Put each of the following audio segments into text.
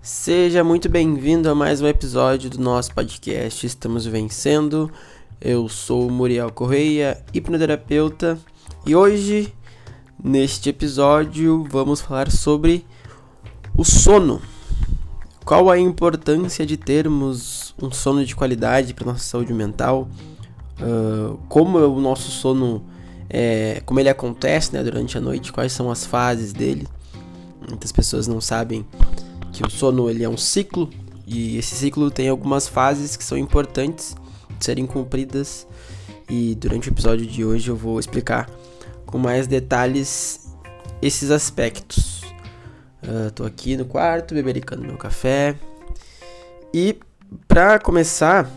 Seja muito bem-vindo a mais um episódio do nosso podcast Estamos Vencendo. Eu sou Muriel Correia, hipnoterapeuta, e hoje, neste episódio, vamos falar sobre o sono. Qual a importância de termos um sono de qualidade para nossa saúde mental? Uh, como o nosso sono, é, como ele acontece né, durante a noite? Quais são as fases dele? Muitas pessoas não sabem que o sono ele é um ciclo e esse ciclo tem algumas fases que são importantes de serem cumpridas e durante o episódio de hoje eu vou explicar com mais detalhes esses aspectos. Uh, tô aqui no quarto bebericando meu café e para começar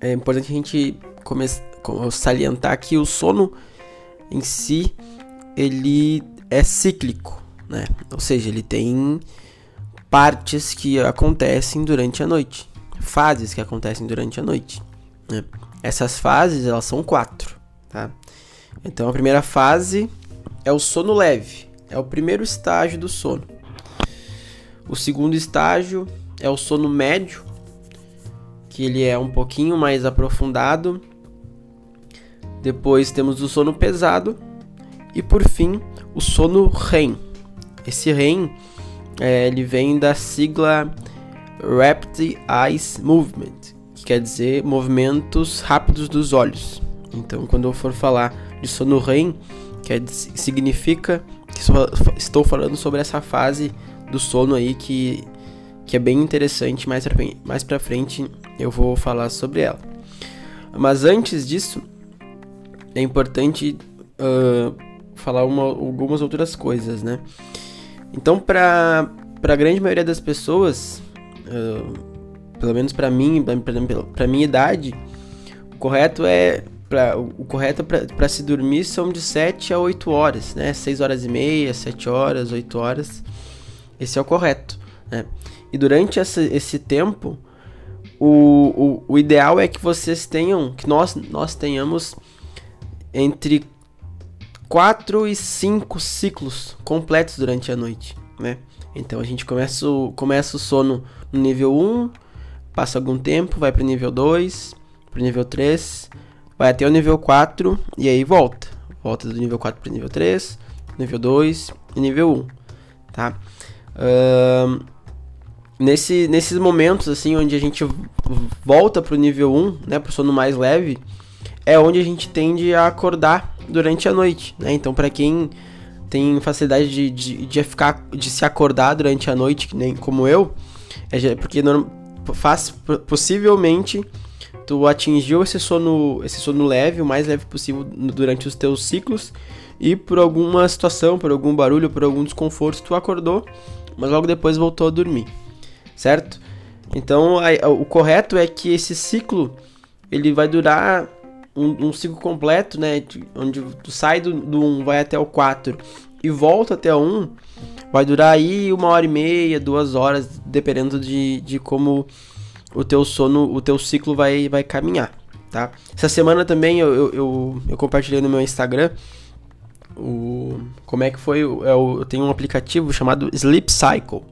é importante a gente salientar que o sono em si ele é cíclico, né? Ou seja, ele tem partes que acontecem durante a noite, fases que acontecem durante a noite. Né? Essas fases elas são quatro, tá? Então a primeira fase é o sono leve, é o primeiro estágio do sono. O segundo estágio é o sono médio, que ele é um pouquinho mais aprofundado. Depois temos o sono pesado e por fim o sono REM. Esse REM é, ele vem da sigla Rapid Eyes Movement, que quer dizer movimentos rápidos dos olhos. Então, quando eu for falar de sono REM, que significa que estou falando sobre essa fase do sono aí que, que é bem interessante. Mais pra, mais pra frente eu vou falar sobre ela. Mas antes disso, é importante uh, falar uma, algumas outras coisas, né? Então, para a grande maioria das pessoas, uh, pelo menos para mim, para minha idade, o correto é pra, o correto para se dormir são de 7 a 8 horas, né? 6 horas e meia, 7 horas, 8 horas. Esse é o correto, né? E durante essa, esse tempo, o, o, o ideal é que vocês tenham, que nós, nós tenhamos entre 4 e 5 ciclos completos durante a noite, né? Então a gente começa o, começa o sono no nível 1, passa algum tempo, vai para o nível 2, para o nível 3, vai até o nível 4 e aí volta. Volta do nível 4 para o nível 3, nível 2 e nível 1, tá? Uh, nesse, nesses momentos assim onde a gente volta para o nível 1, né, para o sono mais leve, é onde a gente tende a acordar durante a noite, né? Então, para quem tem facilidade de, de, de, ficar, de se acordar durante a noite, que nem como eu, é porque faz, possivelmente tu atingiu esse sono, esse sono leve, o mais leve possível durante os teus ciclos, e por alguma situação, por algum barulho, por algum desconforto, tu acordou, mas logo depois voltou a dormir, certo? Então, a, o correto é que esse ciclo ele vai durar um, um ciclo completo, né? Onde tu sai do, do 1, vai até o 4 e volta até o 1, vai durar aí uma hora e meia, duas horas, dependendo de, de como o teu sono, o teu ciclo vai, vai caminhar, tá? Essa semana também eu, eu, eu, eu compartilhei no meu Instagram o como é que foi eu, é eu tenho um aplicativo chamado Sleep Cycle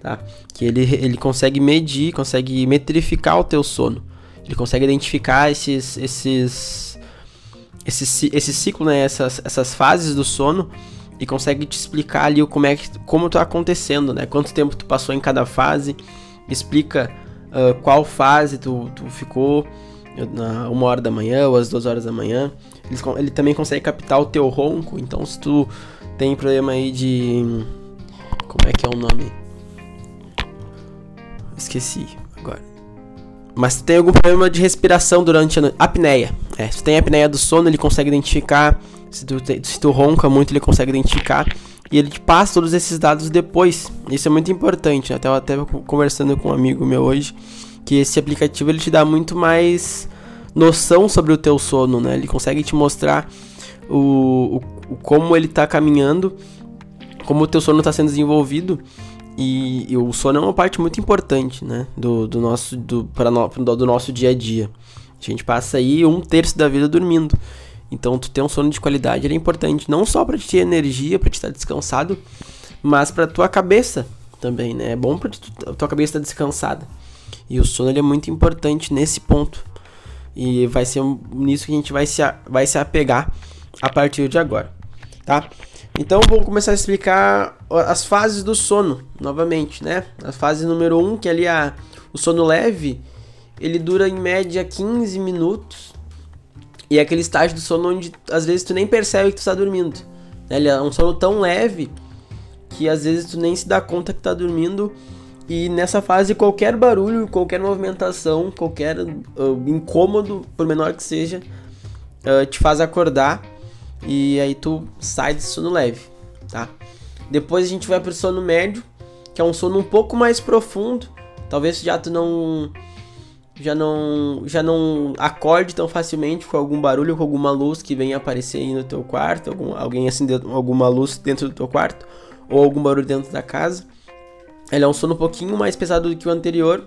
tá que ele, ele consegue medir consegue metrificar o teu sono ele consegue identificar esses esses esse, esse ciclo, né, essas, essas fases do sono e consegue te explicar ali como é que como tá acontecendo, né? Quanto tempo tu passou em cada fase, explica uh, qual fase tu, tu ficou na uma hora da manhã ou às duas horas da manhã. Ele, ele também consegue captar o teu ronco, então se tu tem problema aí de como é que é o nome? Esqueci agora. Mas se tem algum problema de respiração durante a. Apneia. É, se tem apneia do sono, ele consegue identificar. Se tu, se tu ronca muito, ele consegue identificar. E ele te passa todos esses dados depois. Isso é muito importante. Né? Até eu até conversando com um amigo meu hoje. Que esse aplicativo ele te dá muito mais noção sobre o teu sono, né? Ele consegue te mostrar o, o, o como ele está caminhando, como o teu sono está sendo desenvolvido e, e, o sono é uma parte muito importante, né? Do, do nosso do, pra no, do nosso dia a dia. A gente passa aí um terço da vida dormindo. Então, tu ter um sono de qualidade é importante não só para te ter energia, para te estar descansado, mas para tua cabeça também, né? É bom tu, tua cabeça estar tá descansada. E o sono é muito importante nesse ponto. E vai ser nisso que a gente vai se, vai se apegar a partir de agora, tá? Então vou começar a explicar as fases do sono, novamente, né? A fase número 1, um, que é ali a, o sono leve, ele dura em média 15 minutos. E é aquele estágio do sono onde às vezes tu nem percebe que tu está dormindo. Né? Ele é um sono tão leve que às vezes tu nem se dá conta que tá dormindo. E nessa fase, qualquer barulho, qualquer movimentação, qualquer uh, incômodo, por menor que seja, uh, te faz acordar e aí tu sai desse sono leve, tá? Depois a gente vai pro sono médio, que é um sono um pouco mais profundo. Talvez já tu não já não já não acorde tão facilmente com algum barulho, com alguma luz que venha aparecer aí no teu quarto, algum, alguém acendendo alguma luz dentro do teu quarto ou algum barulho dentro da casa. Ele é um sono um pouquinho mais pesado do que o anterior,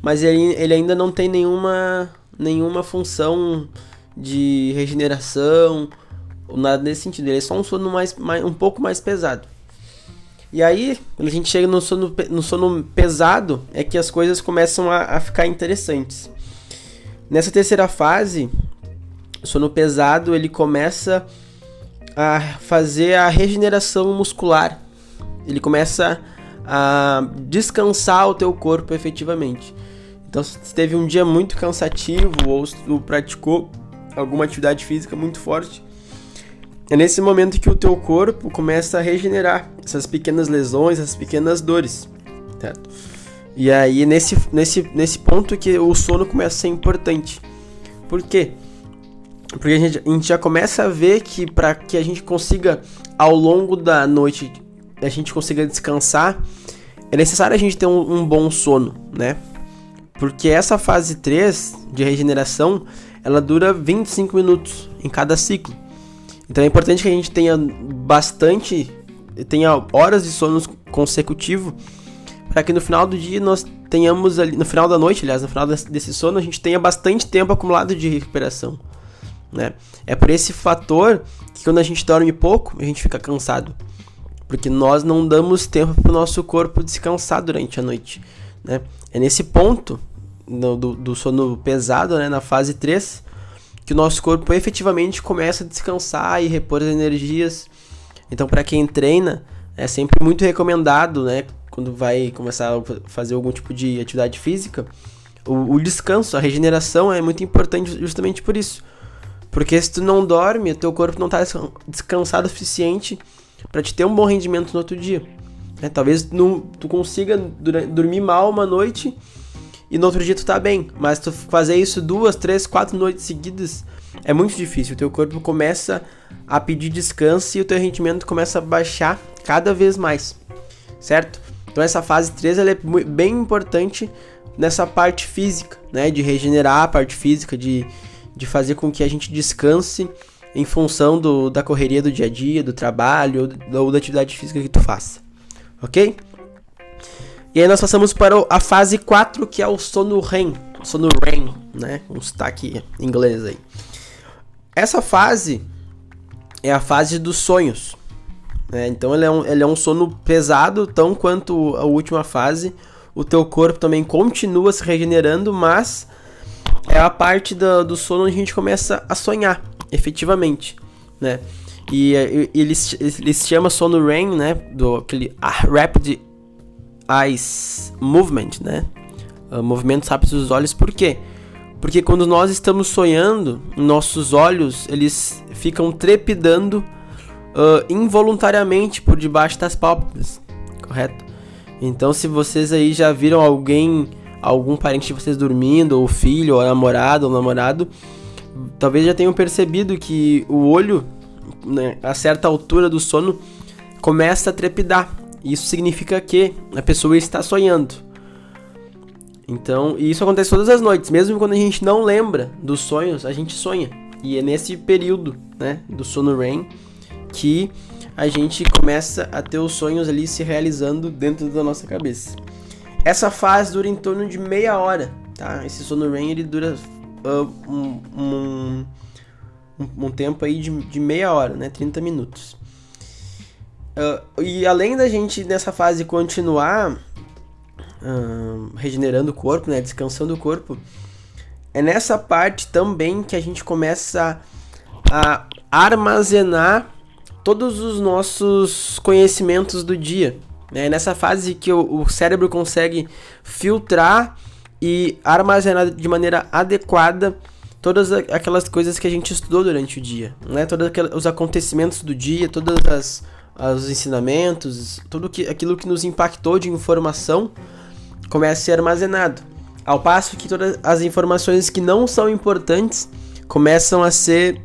mas ele, ele ainda não tem nenhuma nenhuma função de regeneração nada nesse sentido. Ele é só um sono mais, mais, um pouco mais pesado. E aí, quando a gente chega no sono, no sono pesado, é que as coisas começam a, a ficar interessantes. Nessa terceira fase, o sono pesado ele começa a fazer a regeneração muscular. Ele começa a descansar o teu corpo efetivamente. Então, se teve um dia muito cansativo ou se tu praticou alguma atividade física muito forte, é nesse momento que o teu corpo começa a regenerar essas pequenas lesões, essas pequenas dores, certo? E aí nesse, nesse, nesse ponto que o sono começa a ser importante. Por quê? Porque a gente, a gente já começa a ver que para que a gente consiga ao longo da noite a gente consiga descansar, é necessário a gente ter um, um bom sono, né? Porque essa fase 3 de regeneração, ela dura 25 minutos em cada ciclo. Então é importante que a gente tenha bastante, tenha horas de sono consecutivo, para que no final do dia nós tenhamos ali, no final da noite, aliás, no final desse sono, a gente tenha bastante tempo acumulado de recuperação. Né? É por esse fator que quando a gente dorme pouco, a gente fica cansado. Porque nós não damos tempo para o nosso corpo descansar durante a noite. Né? É nesse ponto do, do, sono pesado, né, na fase 3, que o nosso corpo efetivamente começa a descansar e repor as energias. Então, para quem treina, é sempre muito recomendado, né, quando vai começar a fazer algum tipo de atividade física, o, o descanso, a regeneração é muito importante justamente por isso. Porque se tu não dorme, teu corpo não está descansado o suficiente para te ter um bom rendimento no outro dia. É, talvez não, tu consiga dormir mal uma noite e no outro dia tu tá bem. Mas tu fazer isso duas, três, quatro noites seguidas é muito difícil. O teu corpo começa a pedir descanso e o teu rendimento começa a baixar cada vez mais, certo? Então essa fase 3 ela é bem importante nessa parte física, né? De regenerar a parte física, de, de fazer com que a gente descanse em função do, da correria do dia a dia, do trabalho ou da atividade física que tu faça, ok? E aí nós passamos para a fase 4, que é o sono REM. Sono REM, né? Um sotaque inglês aí. Essa fase é a fase dos sonhos. Né? Então ele é, um, ele é um sono pesado, tão quanto a última fase. O teu corpo também continua se regenerando, mas é a parte do, do sono onde a gente começa a sonhar, efetivamente, né? E, e ele, ele se chama sono REM, né? Do aquele Rapid Eyes Movement, né? Uh, movimentos rápidos dos olhos, por quê? Porque quando nós estamos sonhando, nossos olhos eles ficam trepidando uh, involuntariamente por debaixo das pálpebras, correto? Então, se vocês aí já viram alguém, algum parente de vocês dormindo, ou filho, ou namorado, ou namorado, talvez já tenham percebido que o olho, né, a certa altura do sono, começa a trepidar. Isso significa que a pessoa está sonhando. Então, e isso acontece todas as noites, mesmo quando a gente não lembra dos sonhos, a gente sonha. E é nesse período, né, do sono REM que a gente começa a ter os sonhos ali se realizando dentro da nossa cabeça. Essa fase dura em torno de meia hora, tá? Esse sono REM ele dura uh, um, um, um, tempo aí de, de meia hora, né? 30 minutos. Uh, e além da gente nessa fase continuar uh, regenerando o corpo, né, descansando o corpo, é nessa parte também que a gente começa a armazenar todos os nossos conhecimentos do dia. É nessa fase que o, o cérebro consegue filtrar e armazenar de maneira adequada todas aquelas coisas que a gente estudou durante o dia, né? Todos os acontecimentos do dia, todas as os ensinamentos, tudo que, aquilo que nos impactou de informação começa a ser armazenado. Ao passo que todas as informações que não são importantes começam a ser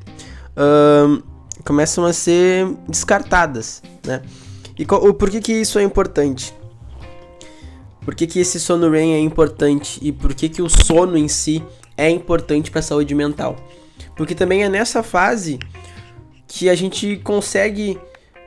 uh, começam a ser descartadas, né? E por que que isso é importante? Por que, que esse sono REM é importante e por que que o sono em si é importante para a saúde mental? Porque também é nessa fase que a gente consegue,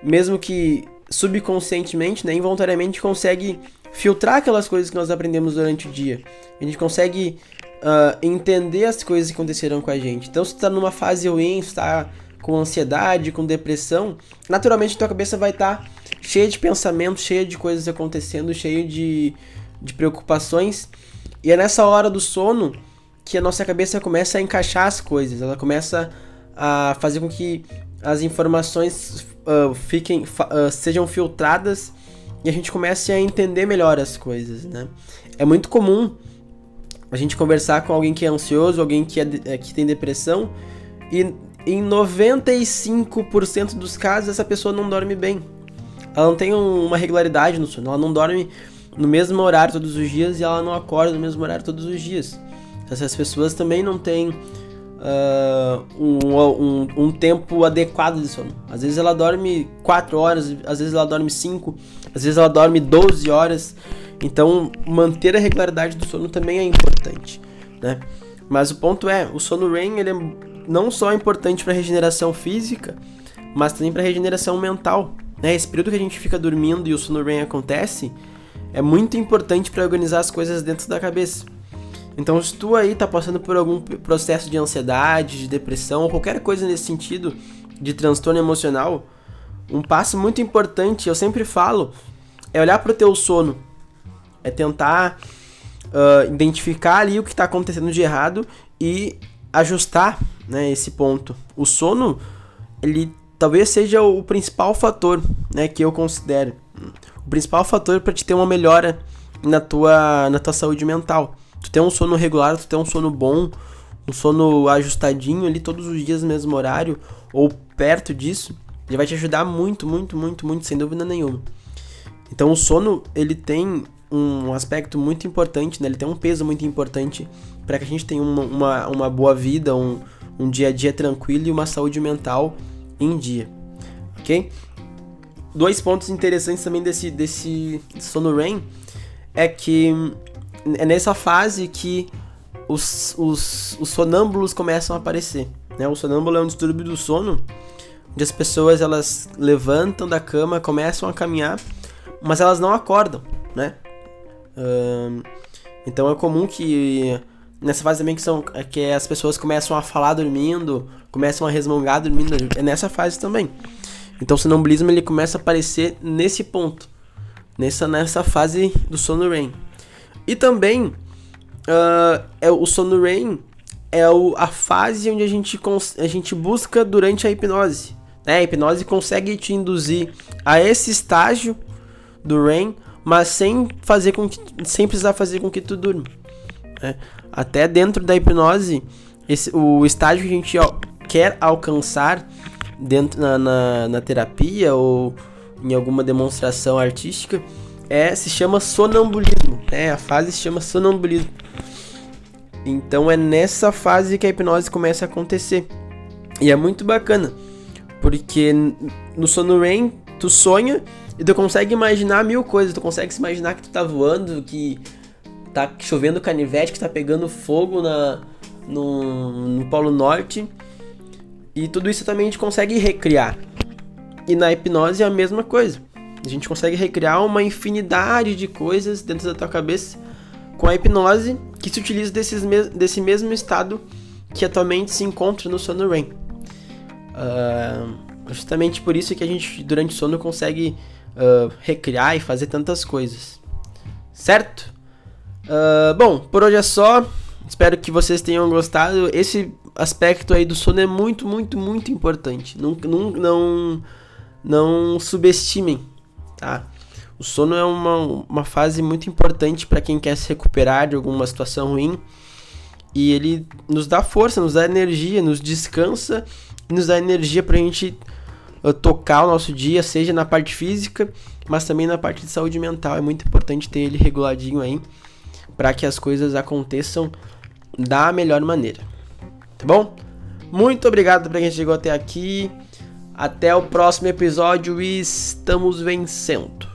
mesmo que subconscientemente, né, involuntariamente, consegue filtrar aquelas coisas que nós aprendemos durante o dia. A gente consegue uh, entender as coisas que aconteceram com a gente. Então, se tu tá numa fase ruim, se tá com ansiedade, com depressão, naturalmente tua cabeça vai estar tá cheia de pensamentos, cheia de coisas acontecendo, cheia de, de preocupações. E é nessa hora do sono que a nossa cabeça começa a encaixar as coisas, ela começa a fazer com que as informações uh, fiquem, uh, sejam filtradas e a gente comece a entender melhor as coisas, né? É muito comum a gente conversar com alguém que é ansioso, alguém que, é, que tem depressão e em 95% dos casos essa pessoa não dorme bem. Ela não tem uma regularidade no sono, ela não dorme no mesmo horário todos os dias e ela não acorda no mesmo horário todos os dias. Essas pessoas também não têm uh, um, um, um, tempo adequado de sono. Às vezes ela dorme 4 horas, às vezes ela dorme 5, às vezes ela dorme 12 horas. Então manter a regularidade do sono também é importante, né? Mas o ponto é, o sono REM ele é não só importante para regeneração física, mas também para regeneração mental. Né? Esse período que a gente fica dormindo e o sono REM acontece é muito importante para organizar as coisas dentro da cabeça. Então, se tu aí tá passando por algum processo de ansiedade, de depressão, ou qualquer coisa nesse sentido, de transtorno emocional, um passo muito importante, eu sempre falo, é olhar para o teu sono. É tentar uh, identificar ali o que está acontecendo de errado e ajustar né, esse ponto. O sono, ele talvez seja o principal fator né, que eu considero. O principal fator para te ter uma melhora na tua, na tua saúde mental. Tu ter um sono regular, tu ter um sono bom, um sono ajustadinho ali todos os dias no mesmo horário, ou perto disso, ele vai te ajudar muito, muito, muito, muito, sem dúvida nenhuma. Então o sono, ele tem um aspecto muito importante, né? Ele tem um peso muito importante para que a gente tenha uma, uma, uma boa vida, um, um dia a dia tranquilo e uma saúde mental em dia, ok? Dois pontos interessantes também desse, desse sono REM é que é nessa fase que os, os, os sonâmbulos começam a aparecer. Né? O sonâmbulo é um distúrbio do sono, onde as pessoas elas levantam da cama, começam a caminhar, mas elas não acordam, né? então é comum que nessa fase também que são que as pessoas começam a falar dormindo, começam a resmungar dormindo, é nessa fase também. Então o sonambulismo ele começa a aparecer nesse ponto, nessa nessa fase do sono REM. E também uh, é o sono REM é o, a fase onde a gente, a gente busca durante a hipnose. Né? A hipnose consegue te induzir a esse estágio do REM, mas sem fazer com que, sem precisar fazer com que tu durma. Né? Até dentro da hipnose, esse, o estágio que a gente ó, quer alcançar dentro na, na, na terapia ou em alguma demonstração artística é se chama sonambulismo. Né? A fase se chama sonambulismo. Então é nessa fase que a hipnose começa a acontecer. E é muito bacana, porque no sono REM tu sonha e tu consegue imaginar mil coisas. Tu consegue se imaginar que tu tá voando, que tá chovendo canivete, que tá pegando fogo na, no, no Polo Norte. E tudo isso também a gente consegue recriar. E na hipnose é a mesma coisa. A gente consegue recriar uma infinidade de coisas dentro da tua cabeça com a hipnose que se utiliza desses me desse mesmo estado que atualmente se encontra no sono REM. Uh, Justamente por isso que a gente, durante o sono, consegue uh, recriar e fazer tantas coisas. Certo? Uh, bom, por hoje é só. Espero que vocês tenham gostado. Esse aspecto aí do sono é muito, muito, muito importante. Não, não, não, não subestimem, tá? O sono é uma, uma fase muito importante para quem quer se recuperar de alguma situação ruim. E ele nos dá força, nos dá energia, nos descansa e nos dá energia para a gente uh, tocar o nosso dia, seja na parte física, mas também na parte de saúde mental. É muito importante ter ele reguladinho aí para que as coisas aconteçam da melhor maneira. Tá bom? Muito obrigado para quem chegou até aqui. Até o próximo episódio e estamos vencendo.